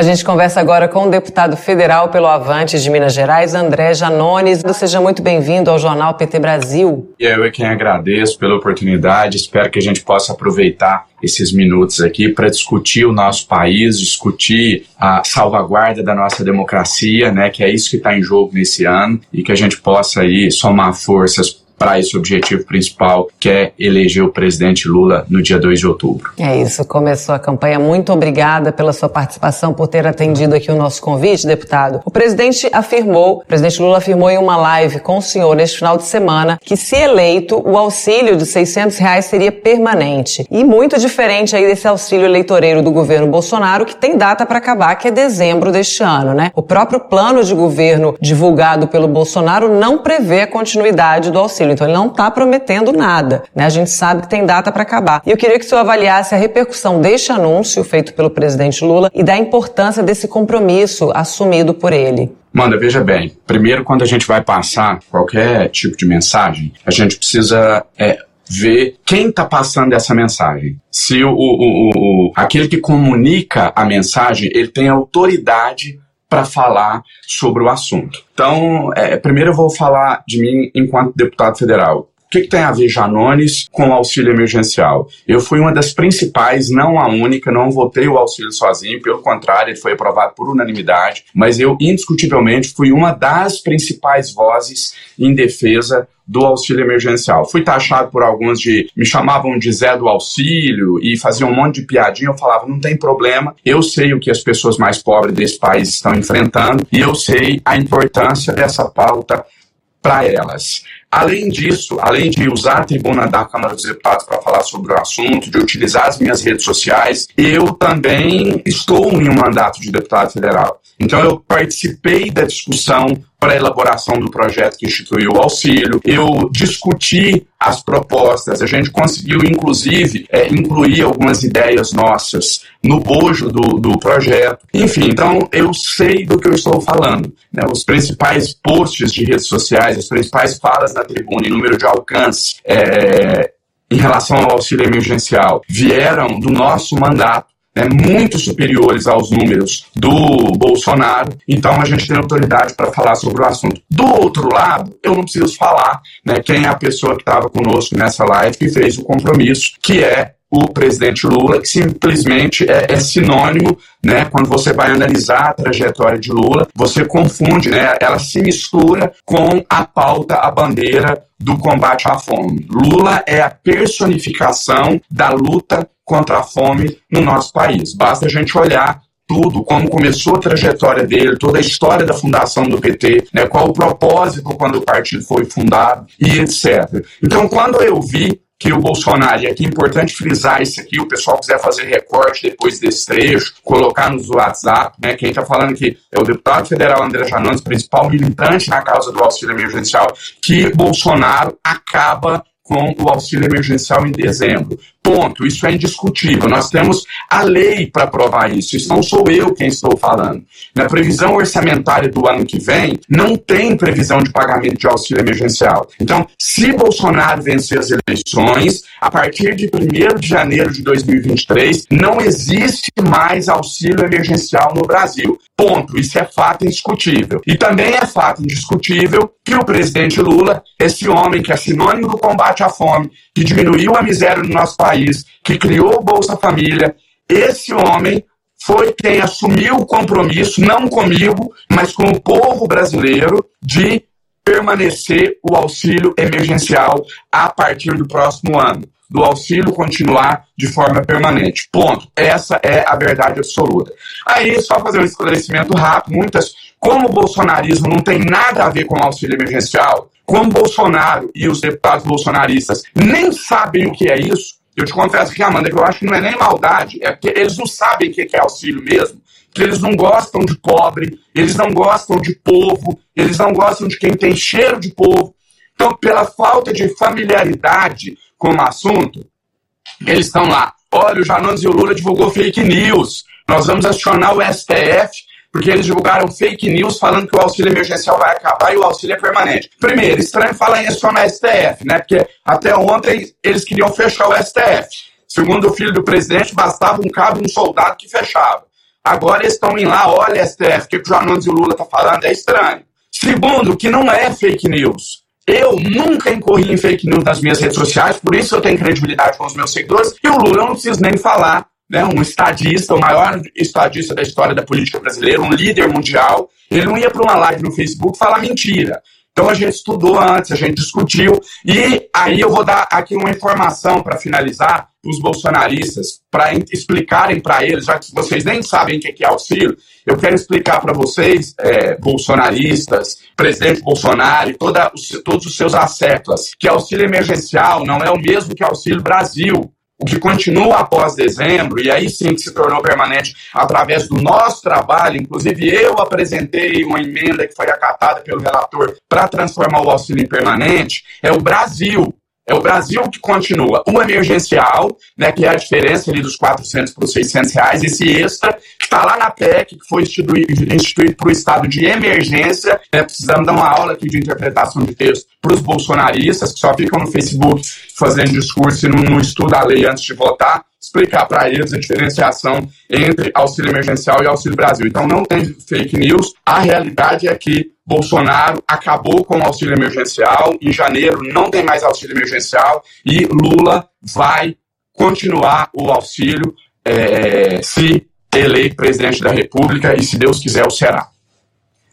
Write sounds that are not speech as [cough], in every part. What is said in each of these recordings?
A gente conversa agora com o deputado federal pelo Avante de Minas Gerais, André Janones. Seja muito bem-vindo ao Jornal PT Brasil. E eu é quem agradeço pela oportunidade. Espero que a gente possa aproveitar esses minutos aqui para discutir o nosso país, discutir a salvaguarda da nossa democracia, né, que é isso que está em jogo nesse ano, e que a gente possa aí somar forças para esse objetivo principal, que é eleger o presidente Lula no dia 2 de outubro. É isso, começou a campanha. Muito obrigada pela sua participação, por ter atendido aqui o nosso convite, deputado. O presidente afirmou, o presidente Lula afirmou em uma live com o senhor neste final de semana que, se eleito, o auxílio de 600 reais seria permanente. E muito diferente aí desse auxílio eleitoreiro do governo Bolsonaro, que tem data para acabar, que é dezembro deste ano, né? O próprio plano de governo divulgado pelo Bolsonaro não prevê a continuidade do auxílio então ele não está prometendo nada. Né? A gente sabe que tem data para acabar. E eu queria que o senhor avaliasse a repercussão deste anúncio feito pelo presidente Lula e da importância desse compromisso assumido por ele. Manda, veja bem. Primeiro, quando a gente vai passar qualquer tipo de mensagem, a gente precisa é, ver quem está passando essa mensagem. Se o, o, o, o, aquele que comunica a mensagem, ele tem autoridade para falar sobre o assunto. Então, é, primeiro eu vou falar de mim enquanto deputado federal. O que, que, tem a ver Janones com o auxílio emergencial? Eu fui uma das principais, não a única, não votei o auxílio sozinho, pelo contrário, ele foi aprovado por unanimidade, mas eu indiscutivelmente fui uma das principais vozes em defesa do auxílio emergencial. Fui taxado por alguns de. me chamavam de Zé do auxílio e faziam um monte de piadinha. Eu falava, não tem problema, eu sei o que as pessoas mais pobres desse país estão enfrentando e eu sei a importância dessa pauta para elas. Além disso, além de usar a tribuna da Câmara dos Deputados para falar sobre o assunto, de utilizar as minhas redes sociais, eu também estou em um mandato de deputado federal. Então, eu participei da discussão para a elaboração do projeto que instituiu o auxílio, eu discuti as propostas, a gente conseguiu, inclusive, é, incluir algumas ideias nossas no bojo do, do projeto. Enfim, então eu sei do que eu estou falando. Né? Os principais posts de redes sociais, as principais falas na tribuna e número de alcance é, em relação ao auxílio emergencial vieram do nosso mandato né, muito superiores aos números do Bolsonaro, então a gente tem autoridade para falar sobre o assunto. Do outro lado, eu não preciso falar né, quem é a pessoa que estava conosco nessa live que fez o compromisso, que é o presidente Lula, que simplesmente é, é, sinônimo, né? Quando você vai analisar a trajetória de Lula, você confunde, né? Ela se mistura com a pauta, a bandeira do combate à fome. Lula é a personificação da luta contra a fome no nosso país. Basta a gente olhar tudo, como começou a trajetória dele, toda a história da fundação do PT, né, qual o propósito quando o partido foi fundado e etc. Então, quando eu vi que o Bolsonaro, e aqui é importante frisar isso aqui, o pessoal quiser fazer recorte depois desse trecho, colocar nos WhatsApp, né, quem está falando que é o deputado federal André Janones, principal militante na causa do auxílio emergencial, que Bolsonaro acaba com o auxílio emergencial em dezembro. Ponto. Isso é indiscutível. Nós temos a lei para provar isso. Isso não sou eu quem estou falando. Na previsão orçamentária do ano que vem, não tem previsão de pagamento de auxílio emergencial. Então, se Bolsonaro vencer as eleições, a partir de 1 de janeiro de 2023, não existe mais auxílio emergencial no Brasil. Ponto. Isso é fato indiscutível. E também é fato indiscutível que o presidente Lula, esse homem que é sinônimo do combate à fome, que diminuiu a miséria no nosso país, que criou o Bolsa Família, esse homem foi quem assumiu o compromisso, não comigo, mas com o povo brasileiro, de permanecer o auxílio emergencial a partir do próximo ano. Do auxílio continuar de forma permanente. Ponto. Essa é a verdade absoluta. Aí, só fazer um esclarecimento rápido: muitas, como o bolsonarismo não tem nada a ver com o auxílio emergencial, como Bolsonaro e os deputados bolsonaristas nem sabem o que é isso, eu te confesso que, Amanda, que eu acho que não é nem maldade, é porque eles não sabem o que é auxílio mesmo, que eles não gostam de pobre, eles não gostam de povo, eles não gostam de quem tem cheiro de povo. Então, pela falta de familiaridade com o assunto, eles estão lá. Olha, o Janones e o Lula divulgou fake news. Nós vamos acionar o STF porque eles divulgaram fake news falando que o auxílio emergencial vai acabar e o auxílio é permanente. Primeiro, estranho falar isso no STF, né? Porque até ontem eles queriam fechar o STF. Segundo o filho do presidente, bastava um cabo um soldado que fechava. Agora eles estão indo lá, olha, STF, o que o João e o Lula tá falando é estranho. Segundo, que não é fake news. Eu nunca incorri em fake news nas minhas redes sociais, por isso eu tenho credibilidade com os meus seguidores. E o Lula eu não preciso nem falar, né? Um estadista, o maior estadista da história da política brasileira, um líder mundial. Ele não ia para uma live no Facebook falar mentira. Então a gente estudou antes, a gente discutiu, e aí eu vou dar aqui uma informação para finalizar para os bolsonaristas, para explicarem para eles, já que vocês nem sabem o que é auxílio, eu quero explicar para vocês, é, bolsonaristas, presidente Bolsonaro e toda, todos os seus acertos, que auxílio emergencial não é o mesmo que auxílio Brasil o que continua após dezembro, e aí sim que se tornou permanente através do nosso trabalho, inclusive eu apresentei uma emenda que foi acatada pelo relator para transformar o auxílio em permanente, é o Brasil. É o Brasil que continua. O emergencial, né, que é a diferença ali dos 400 para os 600 reais, esse extra, que está lá na PEC, que foi instituído, para o estado de emergência. Né, precisamos dar uma aula aqui de interpretação de texto para os bolsonaristas, que só ficam no Facebook fazendo discurso e não, não estudam a lei antes de votar explicar para eles a diferenciação entre auxílio emergencial e auxílio Brasil. Então não tem fake news. A realidade é que Bolsonaro acabou com o auxílio emergencial. Em janeiro não tem mais auxílio emergencial e Lula vai continuar o auxílio é, se eleito presidente da República e se Deus quiser o será.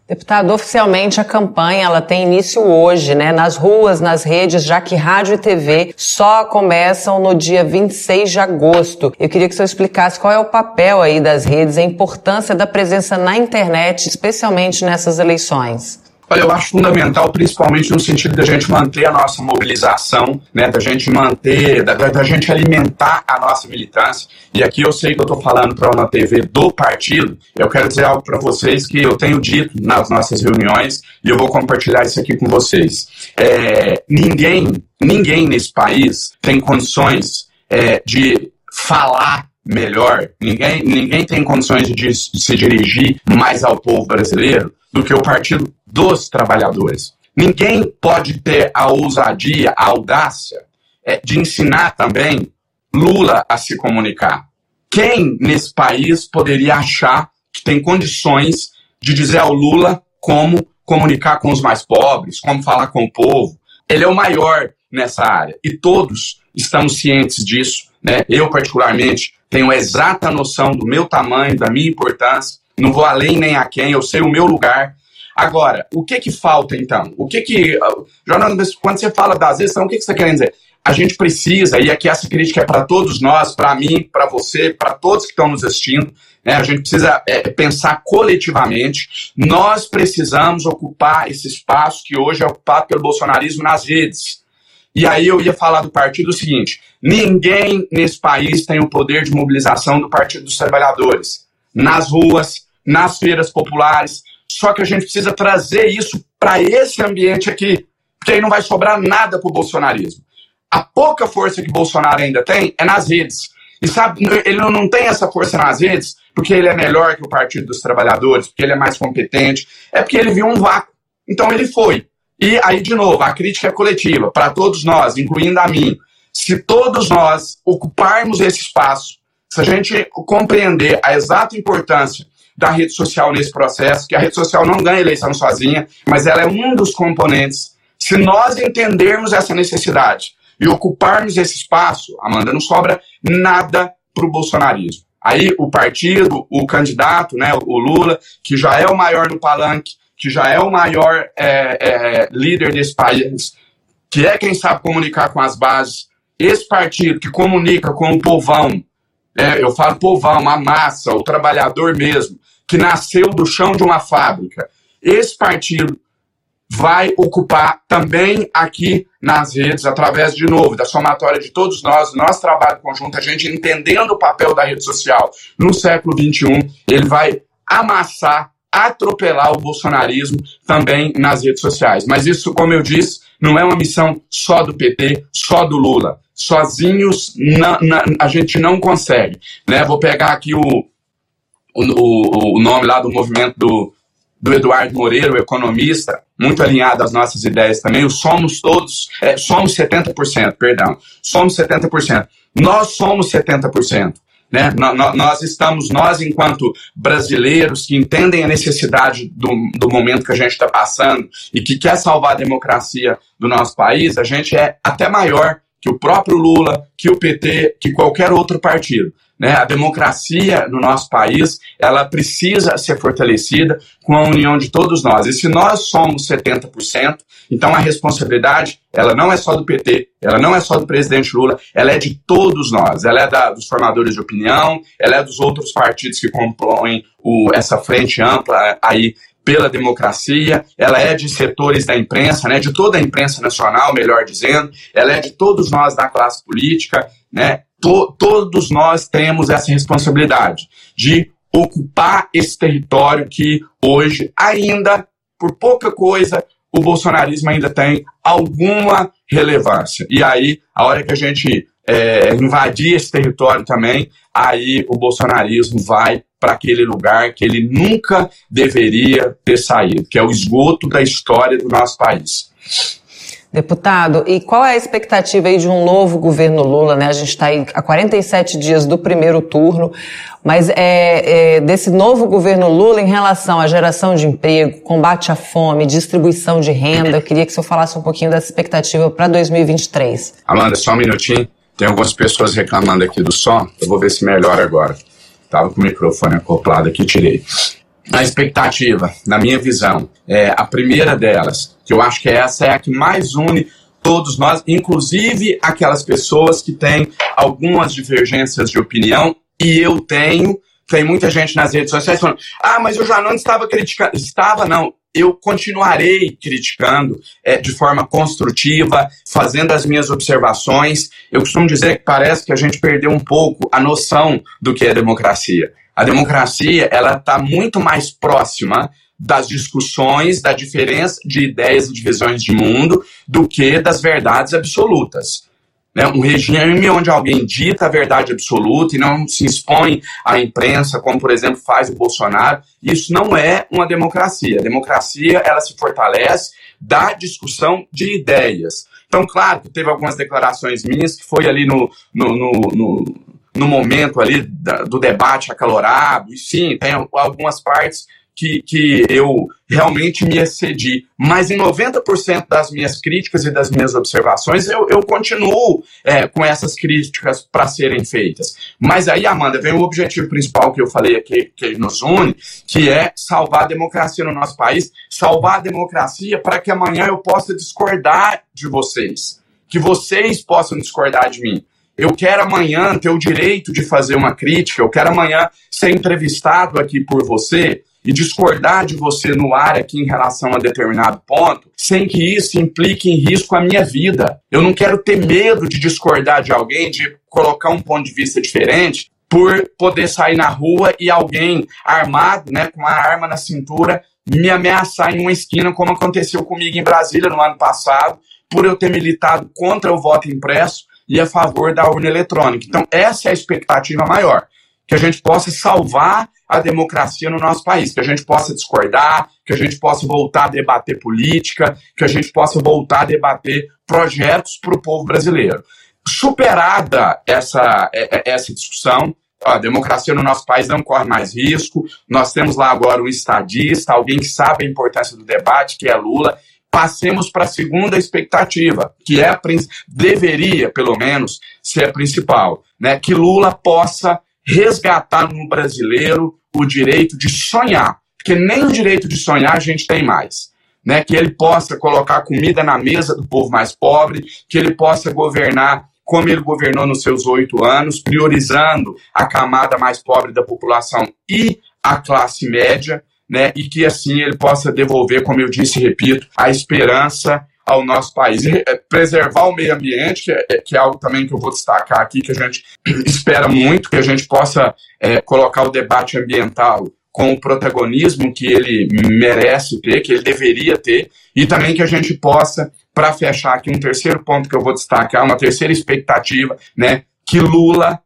Deputado, oficialmente a campanha ela tem início hoje, né? Nas ruas, nas redes, já que rádio e TV só começam no dia 26 de agosto. Eu queria que o senhor explicasse qual é o papel aí das redes, a importância da presença na internet, especialmente nessas eleições. Olha, eu acho fundamental, principalmente no sentido da gente manter a nossa mobilização, né, da gente manter, da, da gente alimentar a nossa militância. E aqui eu sei que eu estou falando para uma TV do partido, eu quero dizer algo para vocês que eu tenho dito nas nossas reuniões e eu vou compartilhar isso aqui com vocês. É, ninguém, ninguém nesse país tem condições é, de falar melhor, ninguém, ninguém tem condições de, de se dirigir mais ao povo brasileiro do que o Partido dos Trabalhadores. Ninguém pode ter a ousadia, a audácia é, de ensinar também Lula a se comunicar. Quem nesse país poderia achar que tem condições de dizer ao Lula como comunicar com os mais pobres, como falar com o povo? Ele é o maior nessa área e todos estamos cientes disso. Né? Eu, particularmente, tenho exata noção do meu tamanho, da minha importância não vou além nem a quem, eu sei o meu lugar. Agora, o que que falta então? O que que. Jornalista, quando você fala das vezes, o que, que você está querendo dizer? A gente precisa, e aqui essa crítica é para todos nós, para mim, para você, para todos que estão nos assistindo, né? a gente precisa é, pensar coletivamente. Nós precisamos ocupar esse espaço que hoje é ocupado pelo bolsonarismo nas redes. E aí eu ia falar do partido o seguinte: ninguém nesse país tem o poder de mobilização do Partido dos Trabalhadores. Nas ruas, nas feiras populares. Só que a gente precisa trazer isso para esse ambiente aqui, porque aí não vai sobrar nada para o bolsonarismo. A pouca força que Bolsonaro ainda tem é nas redes. E sabe, ele não tem essa força nas redes porque ele é melhor que o Partido dos Trabalhadores, porque ele é mais competente, é porque ele viu um vácuo. Então ele foi. E aí, de novo, a crítica é coletiva, para todos nós, incluindo a mim. Se todos nós ocuparmos esse espaço, se a gente compreender a exata importância da rede social nesse processo, que a rede social não ganha eleição sozinha, mas ela é um dos componentes. Se nós entendermos essa necessidade e ocuparmos esse espaço, Amanda, não sobra nada para o bolsonarismo. Aí o partido, o candidato, né, o Lula, que já é o maior no palanque, que já é o maior é, é, líder desse país, que é quem sabe comunicar com as bases, esse partido que comunica com o povão, é, eu falo povão, a massa, o trabalhador mesmo, que nasceu do chão de uma fábrica. Esse partido vai ocupar também aqui nas redes, através, de novo, da somatória de todos nós, nosso trabalho conjunto, a gente entendendo o papel da rede social no século XXI, ele vai amassar, atropelar o bolsonarismo também nas redes sociais. Mas isso, como eu disse, não é uma missão só do PT, só do Lula. Sozinhos na, na, a gente não consegue. Né? Vou pegar aqui o, o, o nome lá do movimento do, do Eduardo Moreira, o economista, muito alinhado às nossas ideias também, o somos todos, é, somos 70%, perdão, somos 70%. Nós somos 70%. Né? Nós estamos, nós, enquanto brasileiros que entendem a necessidade do, do momento que a gente está passando e que quer salvar a democracia do nosso país, a gente é até maior que o próprio Lula, que o PT, que qualquer outro partido. Né? A democracia no nosso país, ela precisa ser fortalecida com a união de todos nós. E se nós somos 70%, então a responsabilidade, ela não é só do PT, ela não é só do presidente Lula, ela é de todos nós. Ela é da, dos formadores de opinião, ela é dos outros partidos que compõem o, essa frente ampla aí pela democracia, ela é de setores da imprensa, né, de toda a imprensa nacional, melhor dizendo, ela é de todos nós da classe política, né, to, todos nós temos essa responsabilidade de ocupar esse território que hoje ainda, por pouca coisa, o bolsonarismo ainda tem alguma relevância. E aí, a hora que a gente é, invadir esse território também, aí o bolsonarismo vai para aquele lugar que ele nunca deveria ter saído, que é o esgoto da história do nosso país. Deputado, e qual é a expectativa aí de um novo governo Lula, né? A gente está aí há 47 dias do primeiro turno, mas é, é, desse novo governo Lula em relação à geração de emprego, combate à fome, distribuição de renda, eu queria que o senhor falasse um pouquinho dessa expectativa para 2023. Amanda, só um minutinho. Tem algumas pessoas reclamando aqui do som, eu vou ver se melhora agora. Estava com o microfone acoplado aqui, tirei. A expectativa, na minha visão, é a primeira delas, que eu acho que essa é a que mais une todos nós, inclusive aquelas pessoas que têm algumas divergências de opinião, e eu tenho, tem muita gente nas redes sociais falando, ah, mas eu já não estava criticando. Estava, não eu continuarei criticando é, de forma construtiva, fazendo as minhas observações. Eu costumo dizer que parece que a gente perdeu um pouco a noção do que é democracia. A democracia ela está muito mais próxima das discussões, da diferença de ideias e de visões de mundo, do que das verdades absolutas né, um regime onde alguém dita a verdade absoluta e não se expõe à imprensa, como por exemplo faz o Bolsonaro, isso não é uma democracia. A democracia ela se fortalece da discussão de ideias. Então, claro que teve algumas declarações minhas que foi ali no, no, no, no, no momento ali do debate acalorado, e sim, tem algumas partes que, que eu realmente me excedi. Mas em 90% das minhas críticas e das minhas observações, eu, eu continuo é, com essas críticas para serem feitas. Mas aí, Amanda, vem o objetivo principal que eu falei aqui, que nos une, que é salvar a democracia no nosso país, salvar a democracia para que amanhã eu possa discordar de vocês, que vocês possam discordar de mim. Eu quero amanhã ter o direito de fazer uma crítica, eu quero amanhã ser entrevistado aqui por você e discordar de você no ar aqui em relação a determinado ponto, sem que isso implique em risco a minha vida. Eu não quero ter medo de discordar de alguém, de colocar um ponto de vista diferente, por poder sair na rua e alguém armado, né, com uma arma na cintura, me ameaçar em uma esquina, como aconteceu comigo em Brasília no ano passado, por eu ter militado contra o voto impresso e a favor da urna eletrônica. Então, essa é a expectativa maior que a gente possa salvar a democracia no nosso país, que a gente possa discordar, que a gente possa voltar a debater política, que a gente possa voltar a debater projetos para o povo brasileiro. Superada essa, é, é, essa discussão, a democracia no nosso país não corre mais risco. Nós temos lá agora um estadista, alguém que sabe a importância do debate, que é Lula. Passemos para a segunda expectativa, que é a, deveria, pelo menos, ser a principal, né? que Lula possa resgatar no brasileiro o direito de sonhar, porque nem o direito de sonhar a gente tem mais. Né, que ele possa colocar comida na mesa do povo mais pobre, que ele possa governar como ele governou nos seus oito anos, priorizando a camada mais pobre da população e a classe média, né, e que assim ele possa devolver, como eu disse e repito, a esperança ao nosso país. E é, preservar o meio ambiente, que é, que é, algo também que eu vou destacar aqui, que a gente [clears throat] espera muito, que a gente possa é, colocar o debate ambiental com o protagonismo que ele merece ter, que ele deveria ter, e também que a gente possa, para fechar aqui, um terceiro ponto que eu vou destacar, uma terceira expectativa, né, que Lula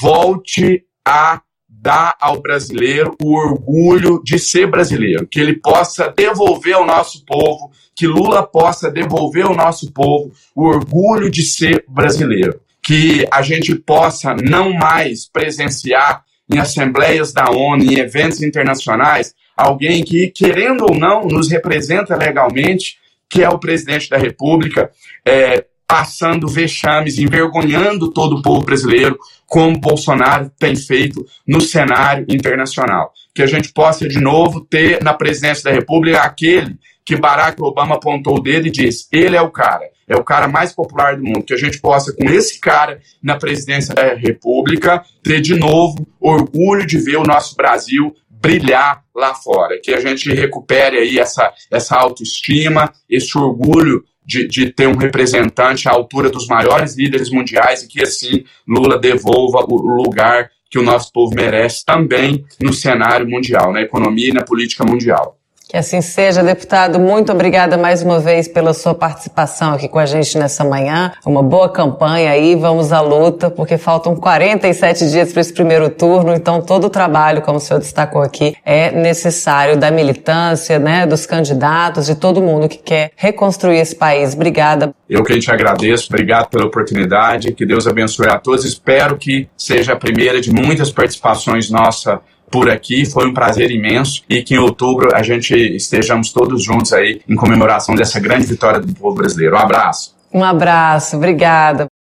volte a dar ao brasileiro o orgulho de ser brasileiro, que ele possa devolver ao nosso povo que Lula possa devolver ao nosso povo o orgulho de ser brasileiro. que a gente possa não mais presenciar em assembleias da ONU, em eventos internacionais, alguém que, querendo ou não, nos representa legalmente, que é o presidente da República, é, passando vexames, envergonhando todo o povo brasileiro, como Bolsonaro tem feito no cenário internacional. Que a gente possa, de novo, ter na presidência da República aquele que Barack Obama apontou o dedo e disse: ele é o cara, é o cara mais popular do mundo. Que a gente possa, com esse cara na presidência da República, ter de novo orgulho de ver o nosso Brasil brilhar lá fora. Que a gente recupere aí essa, essa autoestima, esse orgulho de, de, ter um representante à altura dos maiores líderes mundiais e que assim Lula devolva o lugar que o nosso povo merece também no cenário mundial, na economia e na política mundial. Que assim seja, deputado. Muito obrigada mais uma vez pela sua participação aqui com a gente nessa manhã. Uma boa campanha aí, vamos à luta, porque faltam 47 dias para esse primeiro turno, então todo o trabalho, como o senhor destacou aqui, é necessário da militância, né, dos candidatos, de todo mundo que quer reconstruir esse país. Obrigada. Eu que gente agradeço, obrigado pela oportunidade, que Deus abençoe a todos. Espero que seja a primeira de muitas participações nossa por aqui. Foi um prazer imenso e que em outubro a gente estejamos todos juntos aí em comemoração dessa grande vitória do povo brasileiro. Um abraço. Um abraço, obrigada.